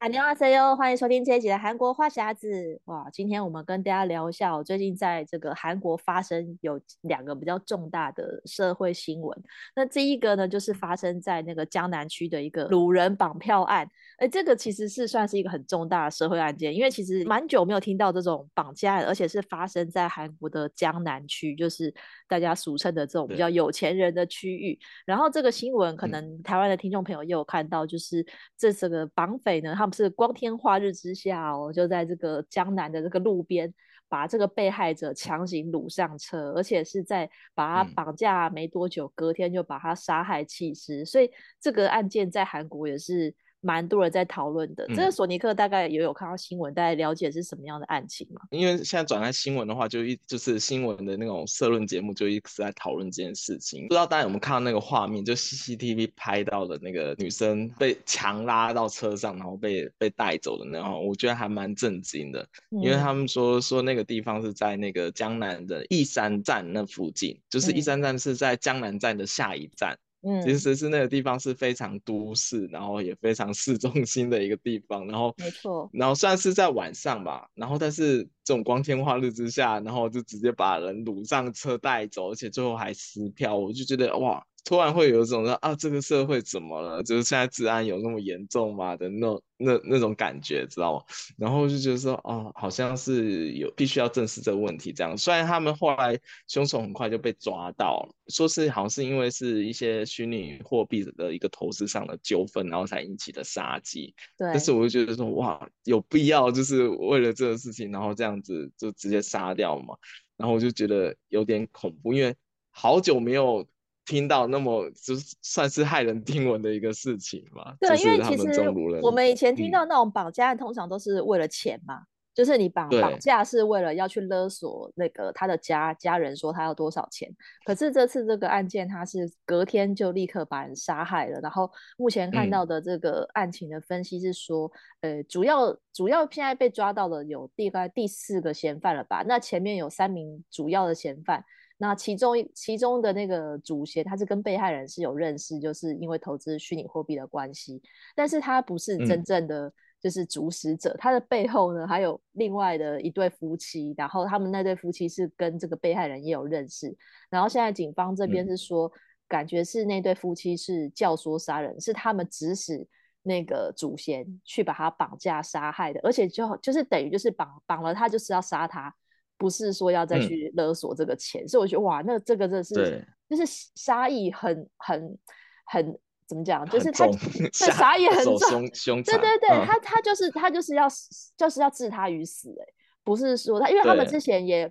哈妞阿 C 哟，欢迎收听这一集的韩国话匣子。哇，今天我们跟大家聊一下，我最近在这个韩国发生有两个比较重大的社会新闻。那第一个呢，就是发生在那个江南区的一个卤人绑票案。哎，这个其实是算是一个很重大的社会案件，因为其实蛮久没有听到这种绑架案，而且是发生在韩国的江南区，就是大家俗称的这种比较有钱人的区域。然后这个新闻可能台湾的听众朋友也有看到，就是这这个绑匪呢，他们是光天化日之下哦，就在这个江南的这个路边，把这个被害者强行掳上车，而且是在把他绑架没多久，隔天就把他杀害弃尸。所以这个案件在韩国也是。蛮多人在讨论的，这个索尼克大概也有看到新闻，大概了解是什么样的案情吗？因为现在转开新闻的话，就一就是新闻的那种社论节目，就一直在讨论这件事情。不知道大家有没有看到那个画面，就 CCTV 拍到的那个女生被强拉到车上，然后被被带走的那种，我觉得还蛮震惊的，因为他们说说那个地方是在那个江南的义山站那附近，就是义山站是在江南站的下一站。嗯，其实是那个地方是非常都市，然后也非常市中心的一个地方，然后没错，然后算是在晚上吧，然后但是这种光天化日之下，然后就直接把人掳上车带走，而且最后还撕票，我就觉得哇。突然会有一种说啊，这个社会怎么了？就是现在治安有那么严重吗的那那那种感觉，知道吗？然后就觉得说，哦，好像是有必须要正视这个问题。这样，虽然他们后来凶手很快就被抓到了，说是好像是因为是一些虚拟货币的一个投资上的纠纷，然后才引起的杀机。对。但是我就觉得说，哇，有必要就是为了这个事情，然后这样子就直接杀掉嘛？然后我就觉得有点恐怖，因为好久没有。听到那么就算是骇人听闻的一个事情嘛？对，因为其实我们以前听到那种绑架案，通常都是为了钱嘛，嗯、就是你绑绑架是为了要去勒索那个他的家家人，说他要多少钱。可是这次这个案件，他是隔天就立刻把人杀害了。然后目前看到的这个案情的分析是说，嗯、呃，主要主要现在被抓到的有大概第四个嫌犯了吧？那前面有三名主要的嫌犯。那其中其中的那个主嫌，他是跟被害人是有认识，就是因为投资虚拟货币的关系，但是他不是真正的就是主使者，嗯、他的背后呢还有另外的一对夫妻，然后他们那对夫妻是跟这个被害人也有认识，然后现在警方这边是说，嗯、感觉是那对夫妻是教唆杀人，是他们指使那个主嫌去把他绑架杀害的，而且就就是等于就是绑绑了他就是要杀他。不是说要再去勒索这个钱，嗯、所以我觉得哇，那这个真的是就是杀意很很很怎么讲？就是他对杀意很重，对对对，嗯、他他就是他就是要就是要置他于死哎，不是说他，因为他们之前也，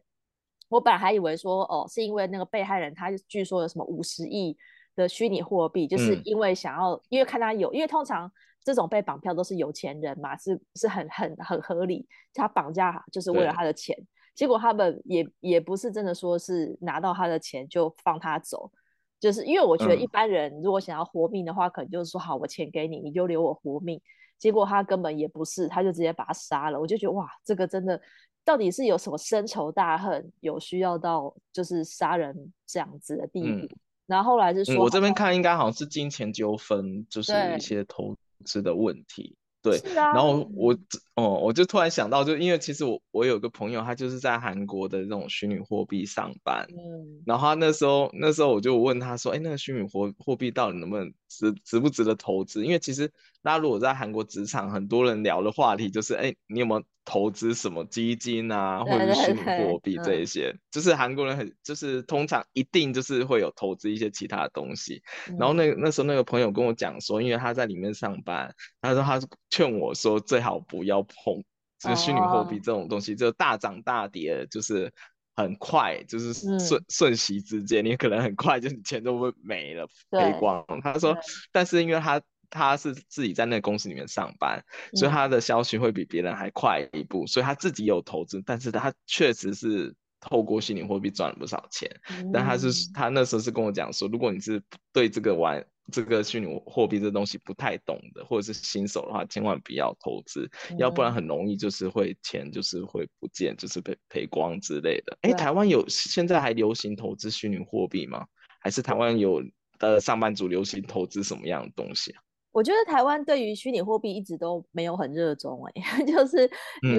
我本来还以为说哦，是因为那个被害人他据说有什么五十亿的虚拟货币，就是因为想要，嗯、因为看他有，因为通常这种被绑票都是有钱人嘛，是是很很很合理，他绑架就是为了他的钱。结果他们也也不是真的说是拿到他的钱就放他走，就是因为我觉得一般人如果想要活命的话，嗯、可能就是说好，我钱给你，你就留我活命。结果他根本也不是，他就直接把他杀了。我就觉得哇，这个真的到底是有什么深仇大恨，有需要到就是杀人这样子的地步？嗯、然后后来是说，我这边看应该好像是金钱纠纷，就是一些投资的问题。对，啊、然后我哦、嗯，我就突然想到，就因为其实我我有个朋友，他就是在韩国的这种虚拟货币上班，嗯，然后他那时候那时候我就问他说，哎，那个虚拟货货币到底能不能值值不值得投资？因为其实大家如果在韩国职场，很多人聊的话题就是，哎，你有没有？投资什么基金啊，或者是虚拟货币这一些，就是韩国人很就是通常一定就是会有投资一些其他的东西。嗯、然后那那时候那个朋友跟我讲说，因为他在里面上班，他说他劝我说最好不要碰就是虚拟货币这种东西就大涨大跌，就是很快，就是瞬瞬息之间，你可能很快就钱都会没了，赔光。他说，但是因为他他是自己在那个公司里面上班，所以他的消息会比别人还快一步，所以他自己有投资，但是他确实是。透过虚拟货币赚了不少钱，嗯、但他是他那时候是跟我讲说，如果你是对这个玩这个虚拟货币这东西不太懂的，或者是新手的话，千万不要投资，嗯、要不然很容易就是会钱就是会不见，就是被赔光之类的。哎、欸，台湾有现在还流行投资虚拟货币吗？还是台湾有的上班族流行投资什么样的东西啊？我觉得台湾对于虚拟货币一直都没有很热衷哎、欸，就是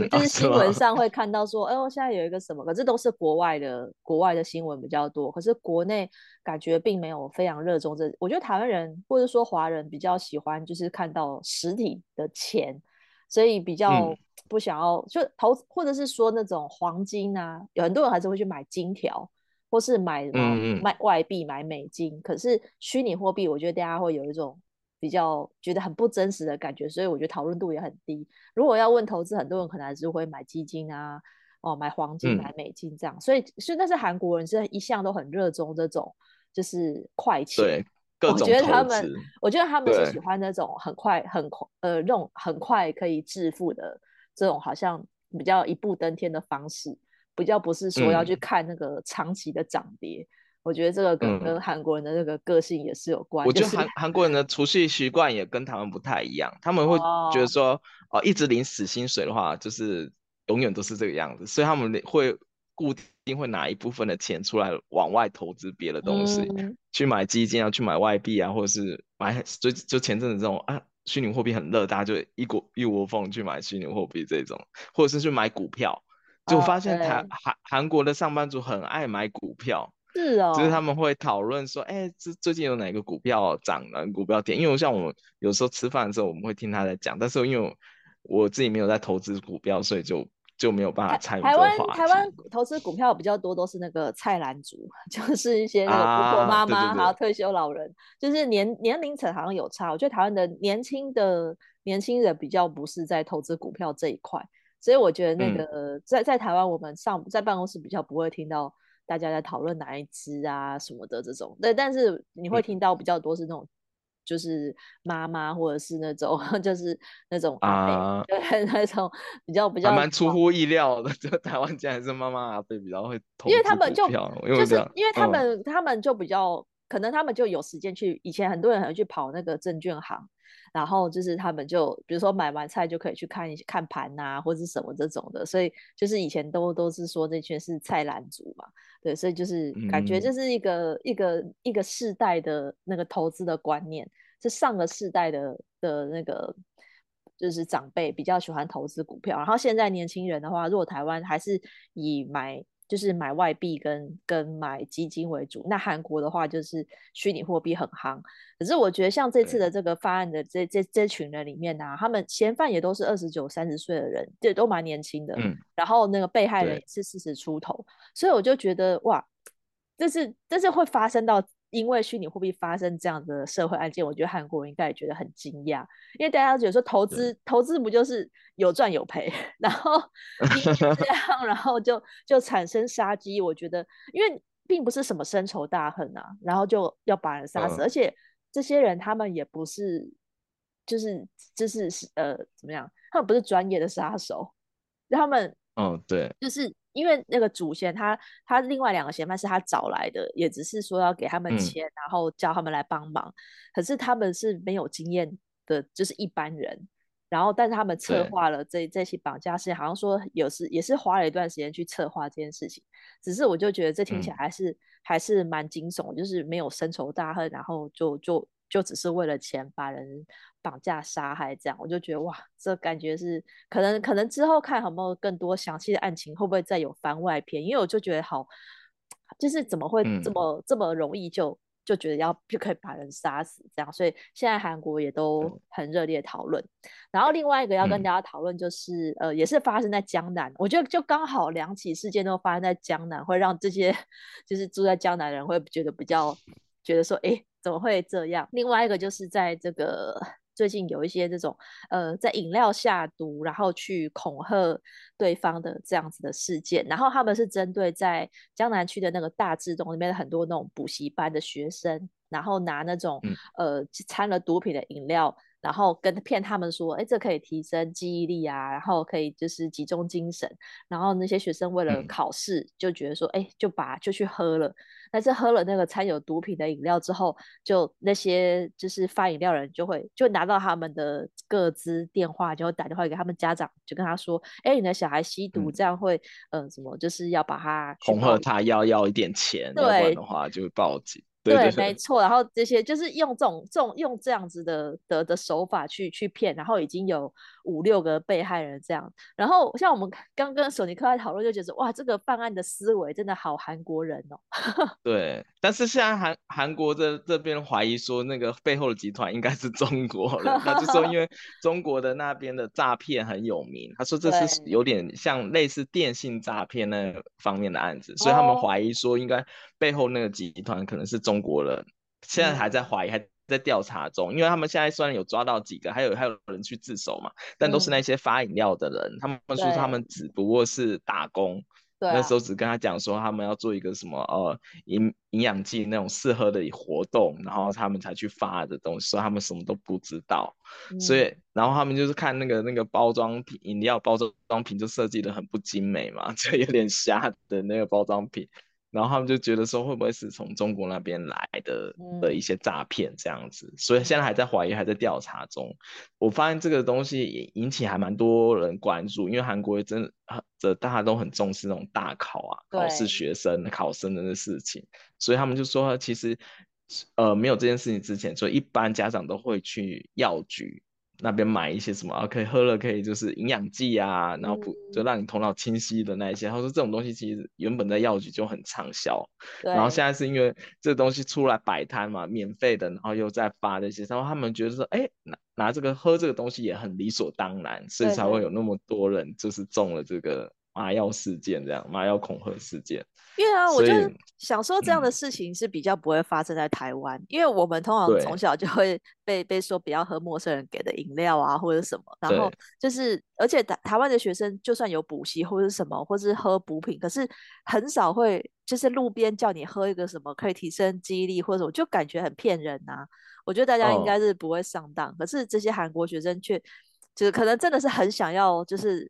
就是新闻上会看到说，哎、嗯，我、哦、现在有一个什么，可是都是国外的国外的新闻比较多，可是国内感觉并没有非常热衷这。我觉得台湾人或者说华人比较喜欢就是看到实体的钱，所以比较不想要、嗯、就投，或者是说那种黄金啊，有很多人还是会去买金条，或是买什么买外币买美金，可是虚拟货币，我觉得大家会有一种。比较觉得很不真实的感觉，所以我觉得讨论度也很低。如果要问投资，很多人可能还是会买基金啊，哦，买黄金、买美金这样。嗯、所以，所以那是韩国人是一向都很热衷这种，就是快钱。对，各种。我觉得他们，我觉得他们是喜欢那种很快、很快，呃，那种很快可以致富的这种，好像比较一步登天的方式，比较不是说要去看那个长期的涨跌。嗯我觉得这个跟跟韩国人的那个个性也是有关系。我觉得韩韩国人的储蓄习惯也跟他们不太一样，他们会觉得说，哦，哦，一直领死薪水的话，就是永远都是这个样子，所以他们会固定会拿一部分的钱出来往外投资别的东西，嗯、去买基金啊，去买外币啊，或者是买就就前阵子这种啊，虚拟货币很热，大家就一股一窝蜂去买虚拟货币这种，或者是去买股票，就发现台韩韩国的上班族很爱买股票。是哦，就是他们会讨论说，哎、欸，这最近有哪个股票涨了，股票跌？因为像我们有时候吃饭的时候，我们会听他在讲，但是因为我自己没有在投资股票，所以就就没有办法参与。台湾台湾投资股票比较多，都是那个菜篮族，就是一些那个婆婆妈妈，还有退休老人，就是年年龄层好像有差。我觉得台湾的年轻的年轻人比较不是在投资股票这一块，所以我觉得那个、嗯、在在台湾我们上在办公室比较不会听到。大家在讨论哪一支啊什么的这种，对，但是你会听到比较多是那种，嗯、就是妈妈或者是那种，就是那种啊，对，那种比较比较蛮出乎意料的，就台湾竟然是妈妈阿贝比较会投，因为他们就就是因为他们、嗯、他们就比较可能他们就有时间去，以前很多人还会去跑那个证券行。然后就是他们就比如说买完菜就可以去看一看盘呐、啊，或者是什么这种的，所以就是以前都都是说这圈是菜篮族嘛，对，所以就是感觉这是一个、嗯、一个一个世代的那个投资的观念，是上个世代的的那个就是长辈比较喜欢投资股票，然后现在年轻人的话，如果台湾还是以买。就是买外币跟跟买基金为主，那韩国的话就是虚拟货币很夯。可是我觉得像这次的这个发案的这这这群人里面呢、啊，他们嫌犯也都是二十九、三十岁的人，这都蛮年轻的。嗯。然后那个被害人也是四十出头，所以我就觉得哇，这是这是会发生到。因为虚拟货币发生这样的社会案件，我觉得韩国人应该也觉得很惊讶，因为大家觉得说投资投资不就是有赚有赔，然后 这样，然后就就产生杀机。我觉得，因为并不是什么深仇大恨啊，然后就要把人杀死，嗯、而且这些人他们也不是，就是就是呃怎么样，他们不是专业的杀手，他们嗯对，就是。因为那个主嫌他他另外两个嫌犯是他找来的，也只是说要给他们钱，嗯、然后叫他们来帮忙。可是他们是没有经验的，就是一般人。然后，但是他们策划了这这起绑架事件，好像说有时也是花了一段时间去策划这件事情。只是我就觉得这听起来还是、嗯、还是蛮惊悚，就是没有深仇大恨，然后就就就只是为了钱把人。绑架杀害这样，我就觉得哇，这感觉是可能可能之后看有没有更多详细的案情，会不会再有番外篇？因为我就觉得好，就是怎么会这么、嗯、这么容易就就觉得要就可以把人杀死这样，所以现在韩国也都很热烈讨论。然后另外一个要跟大家讨论就是、嗯、呃，也是发生在江南，我觉得就刚好两起事件都发生在江南，会让这些 就是住在江南的人会觉得比较觉得说，哎，怎么会这样？另外一个就是在这个。最近有一些这种呃在饮料下毒，然后去恐吓对方的这样子的事件，然后他们是针对在江南区的那个大智东里面的很多那种补习班的学生，然后拿那种、嗯、呃掺了毒品的饮料。然后跟骗他们说，哎，这可以提升记忆力啊，然后可以就是集中精神。然后那些学生为了考试，就觉得说，哎，就把就去喝了。但是喝了那个掺有毒品的饮料之后，就那些就是发饮料人就会就拿到他们的各资电话，就会打电话给他们家长，就跟他说，哎，你的小孩吸毒，这样会，嗯、呃，什么就是要把他恐吓他要要一点钱，不然的话就会报警。对，对，没错，然后这些就是用这种这种用这样子的的的手法去去骗，然后已经有五六个被害人这样。然后像我们刚跟索尼克在讨论，就觉得哇，这个办案的思维真的好韩国人哦。对，但是现在韩韩国这这边怀疑说，那个背后的集团应该是中国人，他就说因为 中国的那边的诈骗很有名，他说这是有点像类似电信诈骗那方面的案子，所以他们怀疑说应该背后那个集团可能是中。中国人现在还在怀疑，还在调查中，因为他们现在虽然有抓到几个，还有还有人去自首嘛，但都是那些发饮料的人，他们说他们只不过是打工，那时候只跟他讲说他们要做一个什么呃营营养剂那种适合的活动，然后他们才去发的东西，所以他们什么都不知道，所以然后他们就是看那个那个包装品饮料包装品就设计的很不精美嘛，就有点瞎的那个包装品。然后他们就觉得说，会不会是从中国那边来的的一些诈骗这样子，所以现在还在怀疑，还在调查中。我发现这个东西也引起还蛮多人关注，因为韩国真的大家都很重视那种大考啊，考试学生考生的那事情，所以他们就说，其实呃没有这件事情之前，所以一般家长都会去药局。那边买一些什么啊？可以喝了，可以就是营养剂啊，然后补就让你头脑清晰的那一些。他说这种东西其实原本在药局就很畅销，然后现在是因为这东西出来摆摊嘛，免费的，然后又在发这些，然后他们觉得说，哎，拿拿这个喝这个东西也很理所当然，所以才会有那么多人就是中了这个麻药事件，这样麻药恐吓事件。因为啊，我就想说这样的事情是比较不会发生在台湾，嗯、因为我们通常从小就会被被说不要喝陌生人给的饮料啊，或者什么，然后就是，而且台台湾的学生就算有补习或者什么，或是喝补品，可是很少会就是路边叫你喝一个什么可以提升记忆力或者什么，就感觉很骗人呐、啊。我觉得大家应该是不会上当，哦、可是这些韩国学生却就是可能真的是很想要就是。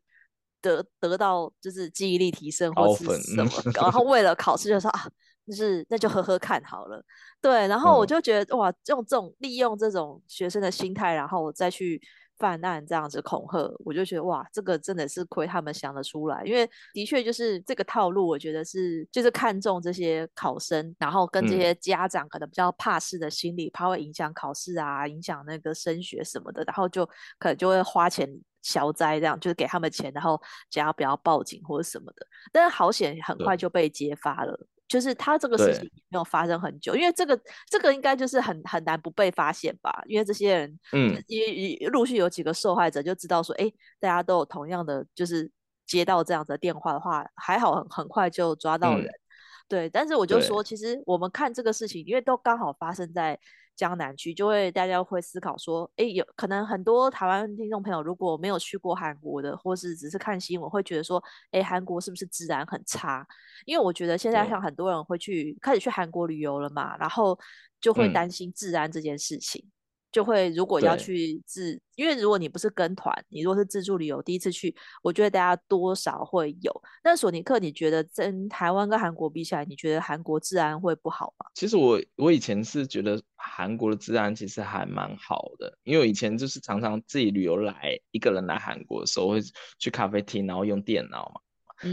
得得到就是记忆力提升或是什么，然后为了考试就说啊，就是那就喝喝看好了。对，然后我就觉得、嗯、哇，用这种利用这种学生的心态，然后再去犯案这样子恐吓，我就觉得哇，这个真的是亏他们想得出来，因为的确就是这个套路，我觉得是就是看中这些考生，然后跟这些家长可能比较怕事的心理，怕会影响考试啊，影响那个升学什么的，然后就可能就会花钱。消灾这样就是给他们钱，然后只要不要报警或者什么的。但是好险，很快就被揭发了。就是他这个事情没有发生很久，因为这个这个应该就是很很难不被发现吧？因为这些人，嗯，也陆续有几个受害者就知道说，哎，大家都有同样的，就是接到这样的电话的话，还好很很快就抓到人。嗯、对，但是我就说，其实我们看这个事情，因为都刚好发生在。江南区就会大家会思考说，哎，有可能很多台湾听众朋友如果没有去过韩国的，或是只是看新闻，会觉得说，哎，韩国是不是治安很差？因为我觉得现在像很多人会去开始去韩国旅游了嘛，然后就会担心治安这件事情。嗯就会如果要去自，因为如果你不是跟团，你如果是自助旅游，第一次去，我觉得大家多少会有。那索尼克，你觉得跟台湾跟韩国比起来，你觉得韩国治安会不好吗？其实我我以前是觉得韩国的治安其实还蛮好的，因为我以前就是常常自己旅游来，一个人来韩国的时候会去咖啡厅，然后用电脑嘛。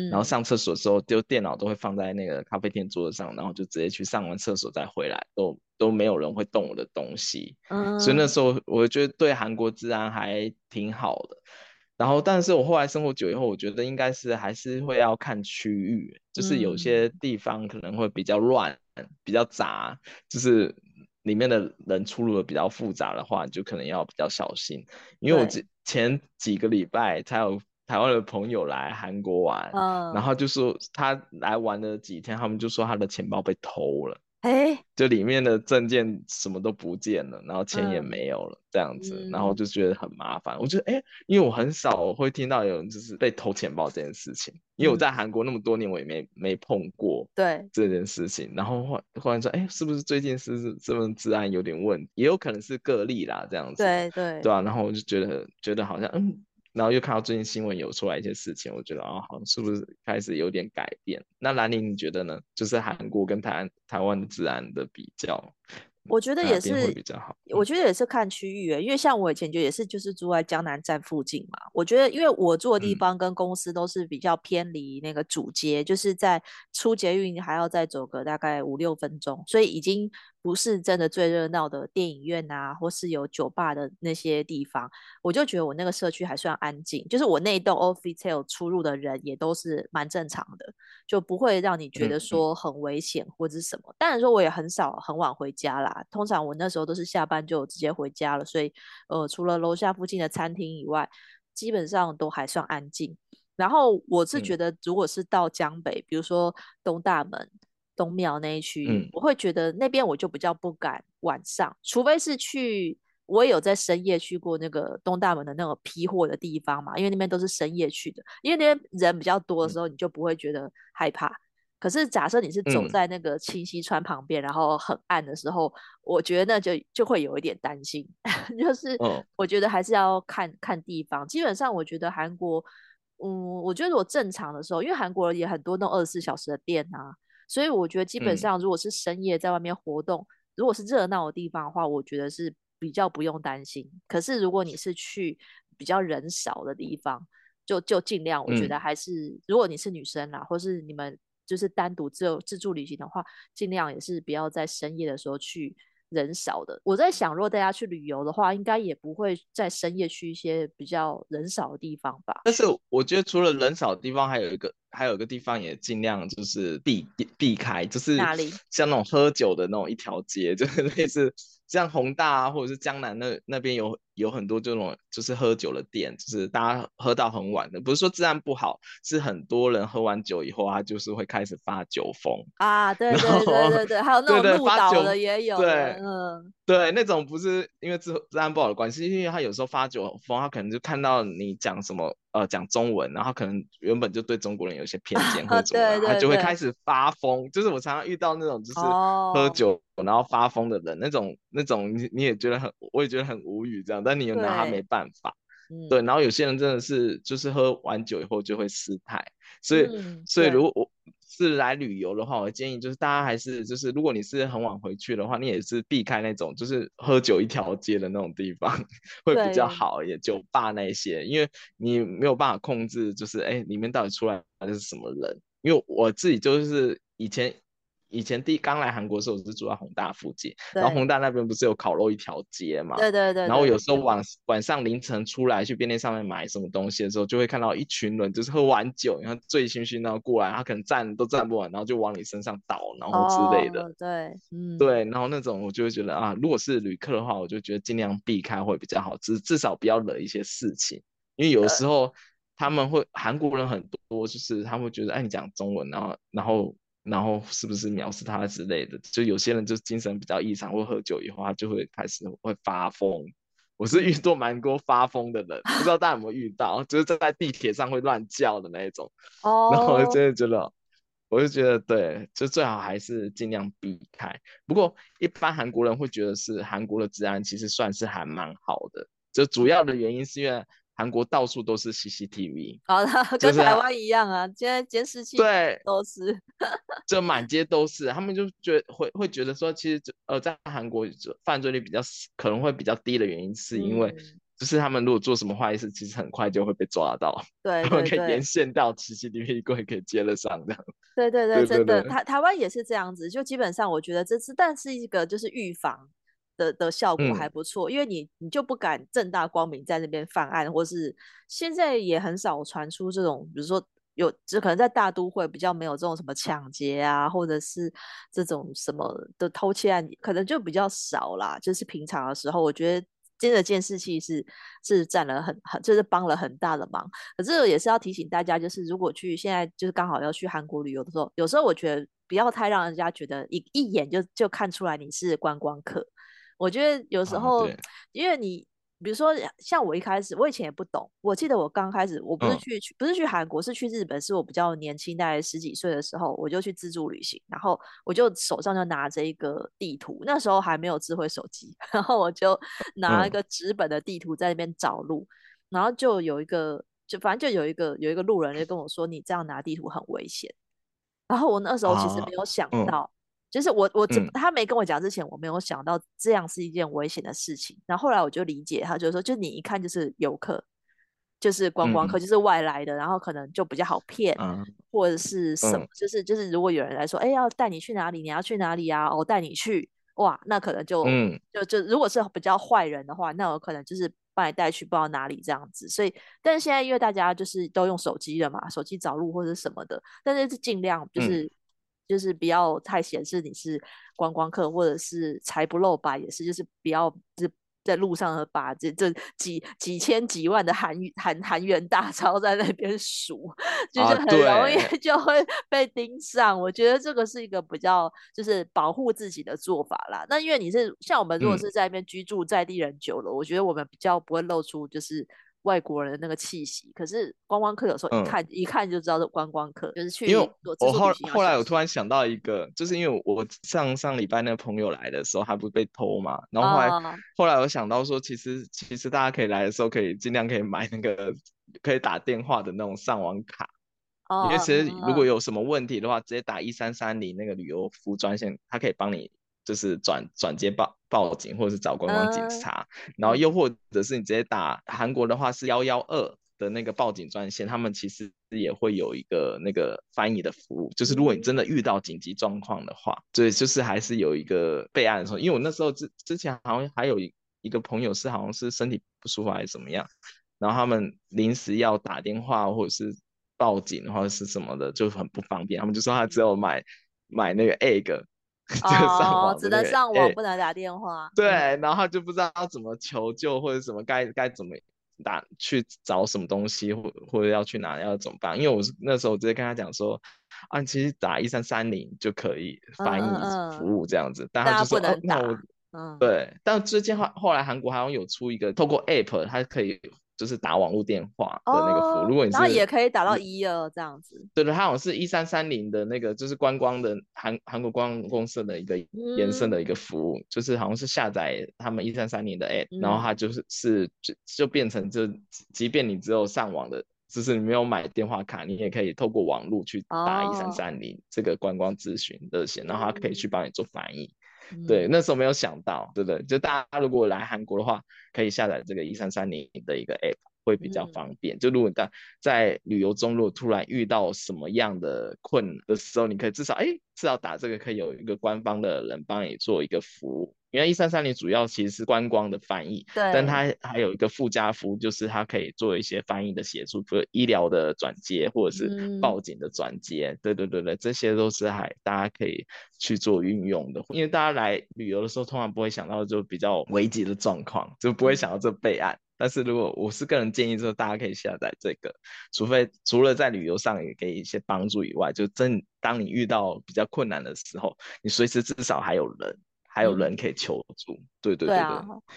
然后上厕所的时候，就电脑都会放在那个咖啡店桌子上，然后就直接去上完厕所再回来，都都没有人会动我的东西。嗯，所以那时候我觉得对韩国治安还挺好的。然后，但是我后来生活久以后，我觉得应该是还是会要看区域，就是有些地方可能会比较乱、比较杂，就是里面的人出入的比较复杂的话，就可能要比较小心。因为我前几个礼拜才有。台湾的朋友来韩国玩，嗯，然后就说他来玩了几天，他们就说他的钱包被偷了，哎，就里面的证件什么都不见了，然后钱也没有了，嗯、这样子，然后就觉得很麻烦。我觉得，哎，因为我很少会听到有人就是被偷钱包这件事情，因为我在韩国那么多年，我也没没碰过对这件事情。然后忽忽然说，哎，是不是最近是是这份治安有点问题？也有可能是个例啦，这样子。对对对啊，然后我就觉得觉得好像嗯。然后又看到最近新闻有出来一些事情，我觉得啊，好像是不是开始有点改变？那兰陵你觉得呢？就是韩国跟台湾台湾的治安的比较。我觉得也是会比较好，我觉得也是看区域，因为像我以前就也是就是住在江南站附近嘛。我觉得因为我住的地方跟公司都是比较偏离那个主街，嗯、就是在出捷运还要再走个大概五六分钟，所以已经不是真的最热闹的电影院啊，或是有酒吧的那些地方。我就觉得我那个社区还算安静，就是我那一栋 office 出入的人也都是蛮正常的，就不会让你觉得说很危险或者是什么。当然说我也很少很晚回家啦。通常我那时候都是下班就直接回家了，所以呃，除了楼下附近的餐厅以外，基本上都还算安静。然后我是觉得，如果是到江北，嗯、比如说东大门、东庙那一区，嗯、我会觉得那边我就比较不敢晚上，除非是去，我也有在深夜去过那个东大门的那个批货的地方嘛，因为那边都是深夜去的，因为那边人比较多的时候，你就不会觉得害怕。嗯可是假设你是走在那个清溪川旁边，嗯、然后很暗的时候，我觉得那就就会有一点担心。就是我觉得还是要看看地方。基本上我觉得韩国，嗯，我觉得我正常的时候，因为韩国也很多那种二十四小时的店啊，所以我觉得基本上如果是深夜在外面活动，嗯、如果是热闹的地方的话，我觉得是比较不用担心。可是如果你是去比较人少的地方，就就尽量，我觉得还是、嗯、如果你是女生啦，或是你们。就是单独只有自助旅行的话，尽量也是不要在深夜的时候去人少的。我在想，如果大家去旅游的话，应该也不会在深夜去一些比较人少的地方吧。但是我觉得除了人少的地方，还有一个还有一个地方也尽量就是避避开，就是哪里？像那种喝酒的那种一条街，就是类似。像宏大啊，或者是江南那那边有有很多这种就是喝酒的店，就是大家喝到很晚的，不是说治安不好，是很多人喝完酒以后，他就是会开始发酒疯啊，对 对对对对，还有那种路倒的也有，对，嗯，对，那种不是因为治治安不好的关系，因为他有时候发酒疯，他可能就看到你讲什么。呃，讲中文，然后可能原本就对中国人有一些偏见或者怎么样，对对对，他就会开始发疯。就是我常常遇到那种就是喝酒然后发疯的人，哦、那种那种你你也觉得很，我也觉得很无语这样，但你又拿他没办法。对，对，然后有些人真的是就是喝完酒以后就会失态，所以、嗯、所以如果我。是来旅游的话，我建议就是大家还是就是，如果你是很晚回去的话，你也是避开那种就是喝酒一条街的那种地方，会比较好一点。酒吧那些，因为你没有办法控制，就是哎，里面到底出来的是什么人？因为我自己就是以前。以前第刚来韩国的时候，我是住在宏大附近，然后宏大那边不是有烤肉一条街嘛？对对对，对。然后有时候晚晚上凌晨出来去便利上面买什么东西的时候，就会看到一群人，就是喝完酒，然后醉醺醺的过来，他可能站都站不稳，然后就往你身上倒，然后之类的。哦、对，嗯，对。然后那种我就会觉得啊，如果是旅客的话，我就觉得尽量避开会比较好，至至少不要惹一些事情，因为有时候他们会韩国人很多，就是他们会觉得哎，你讲中文，然后然后。然后是不是藐视他之类的？就有些人就精神比较异常，或喝酒以后他就会开始会发疯。我是遇到蛮多发疯的人，不知道大家有没有遇到？就是在地铁上会乱叫的那一种。哦。然后我就真的觉得，我就觉得对，就最好还是尽量避开。不过一般韩国人会觉得是韩国的治安其实算是还蛮好的，就主要的原因是因为。韩国到处都是 CCTV，好的，跟台湾一样啊，现在监视器对都是，这满街都是，他们就觉得会会觉得说，其实呃，在韩国犯罪率比较可能会比较低的原因，是因为就是他们如果做什么坏事，其实很快就会被抓到，对，他们可以连线到 CCTV 柜可以接得上这样。对对对，真的，台台湾也是这样子，就基本上我觉得这是，但是一个就是预防。的的效果还不错，嗯、因为你你就不敢正大光明在那边犯案，或是现在也很少传出这种，比如说有，就可能在大都会比较没有这种什么抢劫啊，或者是这种什么的偷窃案，可能就比较少啦。就是平常的时候，我觉得真的监视器是是占了很很就是帮了很大的忙。可是也是要提醒大家，就是如果去现在就是刚好要去韩国旅游的时候，有时候我觉得不要太让人家觉得一一眼就就看出来你是观光客。我觉得有时候，啊、因为你。比如说，像我一开始，我以前也不懂。我记得我刚开始，我不是去去，不是去韩国，是去日本。是我比较年轻，大概十几岁的时候，我就去自助旅行，然后我就手上就拿着一个地图，那时候还没有智慧手机，然后我就拿一个纸本的地图在那边找路，然后就有一个，就反正就有一个有一个路人就跟我说：“你这样拿地图很危险。”然后我那时候其实没有想到。就是我我这他没跟我讲之前，我没有想到这样是一件危险的事情。然后后来我就理解，他就是说，就你一看就是游客，就是观光客，就是外来的，然后可能就比较好骗，或者是什么，就是就是如果有人来说，哎，要带你去哪里？你要去哪里啊？我带你去，哇，那可能就就就如果是比较坏人的话，那我可能就是把你带去不知道哪里这样子。所以，但是现在因为大家就是都用手机了嘛，手机找路或者什么的，但是尽量就是。就是不要太显示你是观光客，或者是财不露白，也是就是不要是在路上把这这几几千几万的韩韩韩元大钞在那边数，就是很容易 就会被盯上。啊、我觉得这个是一个比较就是保护自己的做法啦。那因为你是像我们如果是在那边居住在地人久了，嗯、我觉得我们比较不会露出就是。外国人的那个气息，可是观光客有时候一看、嗯、一看就知道是观光客，就是去。因为我后后来我突然想到一个，就是因为我上上礼拜那个朋友来的时候，他不是被偷嘛，然后后来、哦、后来我想到说，其实其实大家可以来的时候，可以尽量可以买那个可以打电话的那种上网卡，哦、因为其实如果有什么问题的话，直接打一三三零那个旅游服务专线，他可以帮你。就是转转接报报警，或者是找观光警察，嗯、然后又或者是你直接打韩国的话是幺幺二的那个报警专线，他们其实也会有一个那个翻译的服务。就是如果你真的遇到紧急状况的话，对，就是还是有一个备案的时候。因为我那时候之之前好像还有一一个朋友是好像是身体不舒服还是怎么样，然后他们临时要打电话或者是报警或者是什么的就很不方便，他们就说他只有买买那个 egg。就上网、哦，只能上网，欸、不能打电话。对，然后就不知道怎么求救，或者什么该该怎么打去找什么东西，或或者要去哪要怎么办？因为我是那时候我直接跟他讲说，啊，其实打一三三零就可以翻译服务这样子，嗯嗯、但他就说不能打。哦、嗯，对，但最近后后来韩国好像有出一个透过 App，它可以。就是打网络电话的那个服务，哦、如果你是，然后也可以打到一二这样子。对对，它好像是一三三零的那个，就是观光的韩韩国观光公司的一个延伸的一个服务，嗯、就是好像是下载他们一三三零的 app，、嗯、然后它就是是就就变成就，即便你只有上网的，就是你没有买电话卡，你也可以透过网络去打一三三零这个观光咨询热线，然后它可以去帮你做翻译。对，那时候没有想到，对不对？就大家如果来韩国的话，可以下载这个一三三零的一个 app，会比较方便。嗯、就如果在在旅游中，如果突然遇到什么样的困难的时候，你可以至少哎，至少打这个可以有一个官方的人帮你做一个服务。因为一三三零主要其实是观光的翻译，对，但它还有一个附加服务，就是它可以做一些翻译的协助，比如医疗的转接或者是报警的转接，嗯、对对对对，这些都是还大家可以去做运用的。因为大家来旅游的时候，通常不会想到就比较危急的状况，就不会想到这备案。但是如果我是个人建议，说大家可以下载这个，除非除了在旅游上也给一些帮助以外，就真当你遇到比较困难的时候，你随时至少还有人。还有人可以求助，嗯、对对对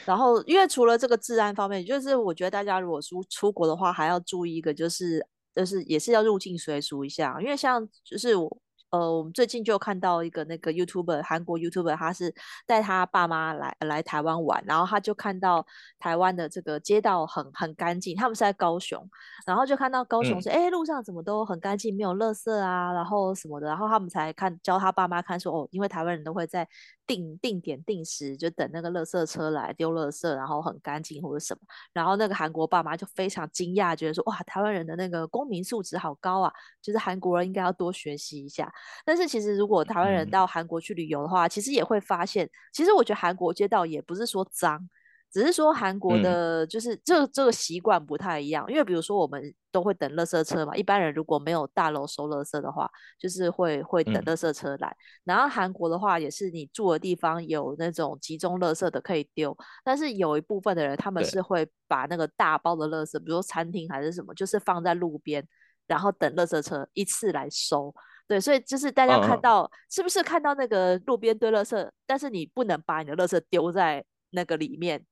然后因为除了这个治安方面，就是我觉得大家如果出出国的话，还要注意一个，就是就是也是要入境随俗一下，因为像就是我。呃，我们最近就看到一个那个 YouTuber，韩国 YouTuber，他是带他爸妈来来台湾玩，然后他就看到台湾的这个街道很很干净，他们是在高雄，然后就看到高雄是哎、嗯、路上怎么都很干净，没有垃圾啊，然后什么的，然后他们才看教他爸妈看说哦，因为台湾人都会在定定点定时就等那个垃圾车来丢垃圾，然后很干净或者什么，然后那个韩国爸妈就非常惊讶，觉得说哇，台湾人的那个公民素质好高啊，就是韩国人应该要多学习一下。但是其实，如果台湾人到韩国去旅游的话，嗯、其实也会发现，其实我觉得韩国街道也不是说脏，只是说韩国的，就是这这个习惯不太一样，嗯，因为比如说我们都会等垃圾车嘛，一般人如果没有大楼收垃圾的话，就是会会等垃圾车来。嗯，然后韩国的话，也是你住的地方有那种集中垃圾的可以丢，但是有一部分的人他们是会把那个大包的垃圾，比如说餐厅还是什么，就是放在路边，然后等垃圾车一次来收。对，所以就是大家看到，嗯，是不是看到那个路边堆垃圾，但是你不能把你的垃圾丢在那个里面。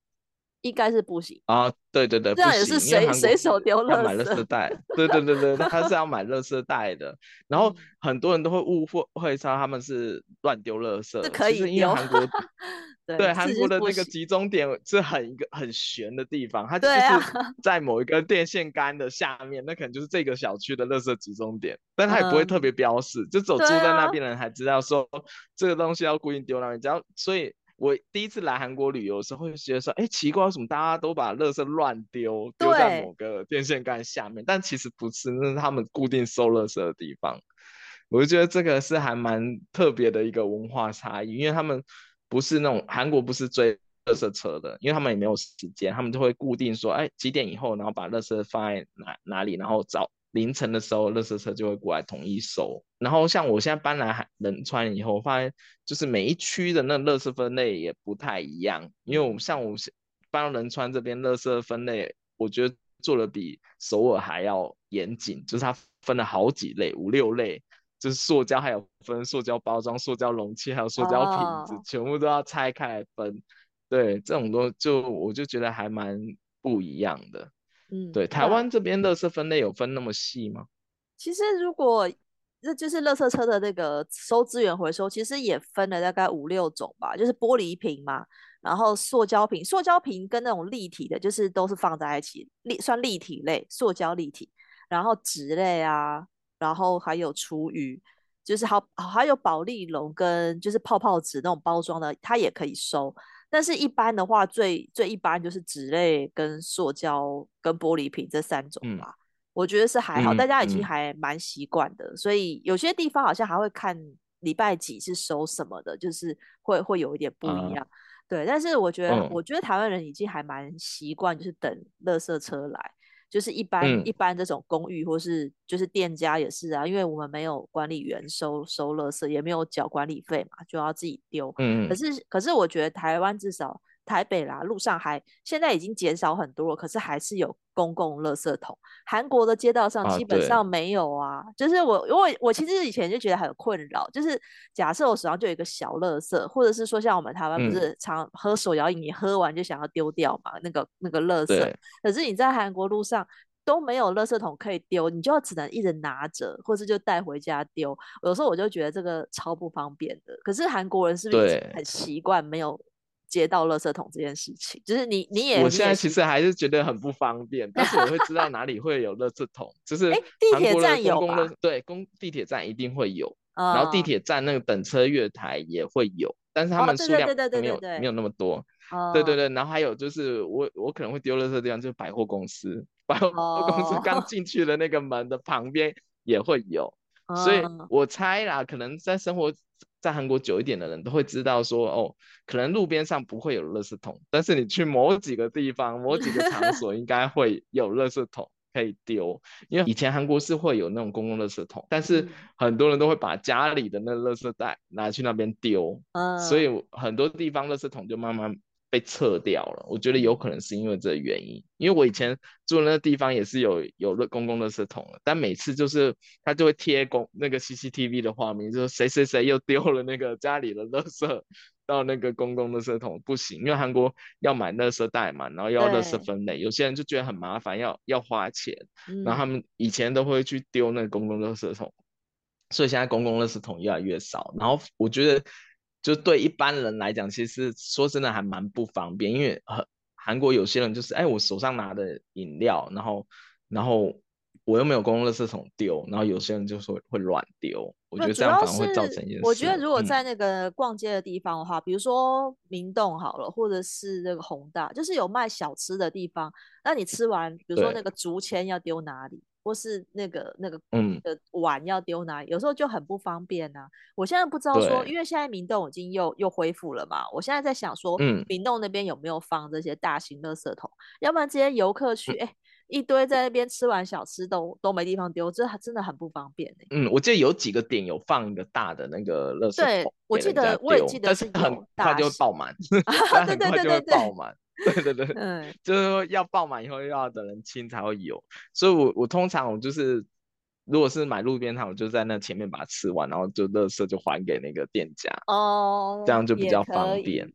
应该是不行啊，对对对，这样也是随随手丢垃圾，买垃圾袋，对对对对，他是 要买垃圾袋的。然后很多人都会误会会说他们是乱丢垃圾，是可以丢。因为韩国 对，对韩国的那个集中点是很一个很悬的地方，它就是在某一个电线杆的下面，那可能就是这个小区的垃圾集中点，但它也不会特别标示，嗯、就走住在那边的人还知道说这个东西要故意丢那边，只要所以。我第一次来韩国旅游的时候，会觉得说，哎，奇怪，为什么大家都把垃圾乱丢，丢在某个电线杆下面？但其实不是，那是他们固定收垃圾的地方。我就觉得这个是还蛮特别的一个文化差异，因为他们不是那种韩国不是追垃圾车的，因为他们也没有时间，他们就会固定说，哎，几点以后，然后把垃圾放在哪哪里，然后找。凌晨的时候，垃圾车就会过来统一收。然后像我现在搬来仁川以后，发现就是每一区的那垃圾分类也不太一样。因为我们像我搬到仁川这边，垃圾分类我觉得做的比首尔还要严谨，就是它分了好几类，五六类，就是塑胶还有分塑胶包装、塑胶容器，还有塑胶瓶子，oh. 全部都要拆开来分。对，这种东西就我就觉得还蛮不一样的。嗯，对，台湾这边垃圾分类有分那么细吗？其实如果这就是垃圾车的那个收资源回收，其实也分了大概五六种吧，就是玻璃瓶嘛，然后塑胶瓶，塑胶瓶跟那种立体的，就是都是放在一起，立算立体类，塑胶立体，然后纸类啊，然后还有厨余，就是好还有保利龙跟就是泡泡纸那种包装的，它也可以收。但是一般的话，最最一般就是纸类、跟塑胶、跟玻璃瓶这三种吧。嗯、我觉得是还好，嗯、大家已经还蛮习惯的、嗯。所以有些地方好像还会看礼拜几是收什么的，就是会会有一点不一样。嗯、对，但是我觉得，嗯、我觉得台湾人已经还蛮习惯，就是等垃圾车来。就是一般、嗯、一般这种公寓或是就是店家也是啊，因为我们没有管理员收收垃圾，也没有缴管理费嘛，就要自己丢。嗯，可是可是我觉得台湾至少。台北啦，路上还现在已经减少很多了，可是还是有公共垃圾桶。韩国的街道上基本上没有啊，啊就是我，因为我其实以前就觉得很困扰，就是假设我手上就有一个小垃圾，或者是说像我们台湾不是常喝手摇饮，你喝完就想要丢掉嘛，那个那个垃圾。可是你在韩国路上都没有垃圾桶可以丢，你就只能一直拿着，或是就带回家丢。有时候我就觉得这个超不方便的。可是韩国人是不是很习惯没有？接到垃圾桶这件事情，就是你你也，我现在其实还是觉得很不方便，但是我会知道哪里会有垃圾桶，就是 地铁站有吧？对，公地铁站一定会有，哦，然后地铁站那个等车月台也会有，但是他们数量没有没有那么多，哦，对对对，然后还有就是我我可能会丢垃圾的地方就是百货公司，百货公司刚 进去的那个门的旁边也会有，哦，所以我猜啦，可能在生活。在韩国久一点的人都会知道说，哦，可能路边上不会有垃圾桶，但是你去某几个地方、某几个场所，应该会有垃圾桶可以丢。因为以前韩国是会有那种公共垃圾桶，但是很多人都会把家里的那个垃圾袋拿去那边丢，所以很多地方垃圾桶就慢慢。被撤掉了，我觉得有可能是因为这个原因。因为我以前住的那个地方也是有有公共垃圾桶的，但每次就是他就会贴公那个 CCTV 的画面，就是谁谁谁又丢了那个家里的垃圾到那个公共垃圾桶，不行，因为韩国要买垃圾袋嘛，然后要垃圾分类，有些人就觉得很麻烦，要要花钱，然后他们以前都会去丢那个公共垃圾桶，所以现在公共垃圾桶越来越少，然后我觉得。就对一般人来讲，其实说真的还蛮不方便，因为韩韩国有些人就是，哎，我手上拿的饮料，然后然后我又没有公共垃圾桶丢，然后有些人就说会乱丢，我觉得这样反而会造成一些。我觉得如果在那个逛街的地方的话，嗯、比如说明洞好了，或者是那个宏大，就是有卖小吃的地方，那你吃完，比如说那个竹签要丢哪里？或是那个那个嗯的碗要丢哪里，有时候就很不方便呐、啊。我现在不知道说，因为现在明洞已经又又恢复了嘛，我现在在想说，嗯，明洞那边有没有放这些大型垃圾桶？要不然这些游客去，哎、嗯。欸一堆在那边吃完小吃都都没地方丢，这真的很不方便、欸、嗯，我记得有几个点有放一个大的那个垃圾桶，对，我记得我也记得是，但是很快就会爆满，很快就会爆满，对对对，嗯，就是说要爆满以后又要等人清才会有，所以我我通常我就是如果是买路边摊，我就在那前面把它吃完，然后就垃圾就还给那个店家，哦，这样就比较方便。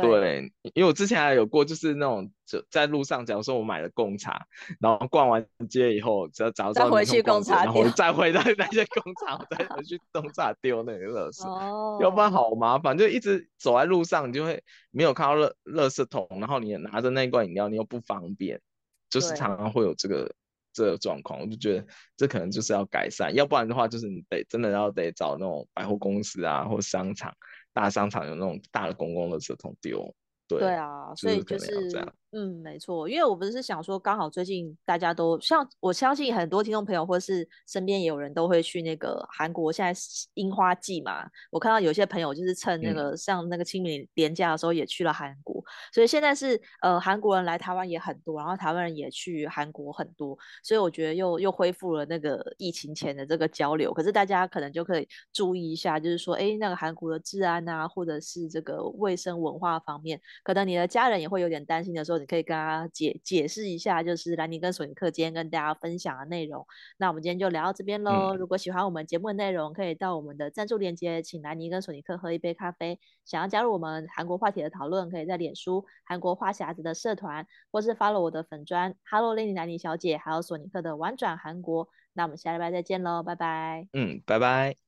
对，因为我之前还有过，就是那种就在路上，假如说我买了贡茶，然后逛完街以后，只要找到回去贡茶，然后 再回到那些贡茶，再回去贡茶丢那个垃圾，哦，要不然好麻烦，就一直走在路上，你就会没有看到垃垃圾桶，然后你拿着那罐饮料，你又不方便，就是常常会有这个这个状况，我就觉得这可能就是要改善，要不然的话，就是你得真的要得找那种百货公司啊，或商场。大商场有那种大的公共垃圾桶丢，对对啊，所以就是嗯，没错，因为我不是想说，刚好最近大家都像我相信很多听众朋友或是身边也有人都会去那个韩国，现在樱花季嘛，我看到有些朋友就是趁那个、嗯、像那个清明连假的时候也去了韩国，所以现在是呃韩国人来台湾也很多，然后台湾人也去韩国很多，所以我觉得又又恢复了那个疫情前的这个交流。可是大家可能就可以注意一下，就是说，哎，那个韩国的治安啊，或者是这个卫生文化方面，可能你的家人也会有点担心的时候。你可以跟他解解释一下，就是兰尼跟索尼克今天跟大家分享的内容。那我们今天就聊到这边喽。嗯、如果喜欢我们节目的内容，可以到我们的赞助链接，请兰尼跟索尼克喝一杯咖啡。想要加入我们韩国话题的讨论，可以在脸书韩国话匣子的社团，或是 follow 我的粉专 Hello Lenny 兰尼小姐，还有索尼克的玩转韩国。那我们下礼拜再见喽，拜拜。嗯，拜拜。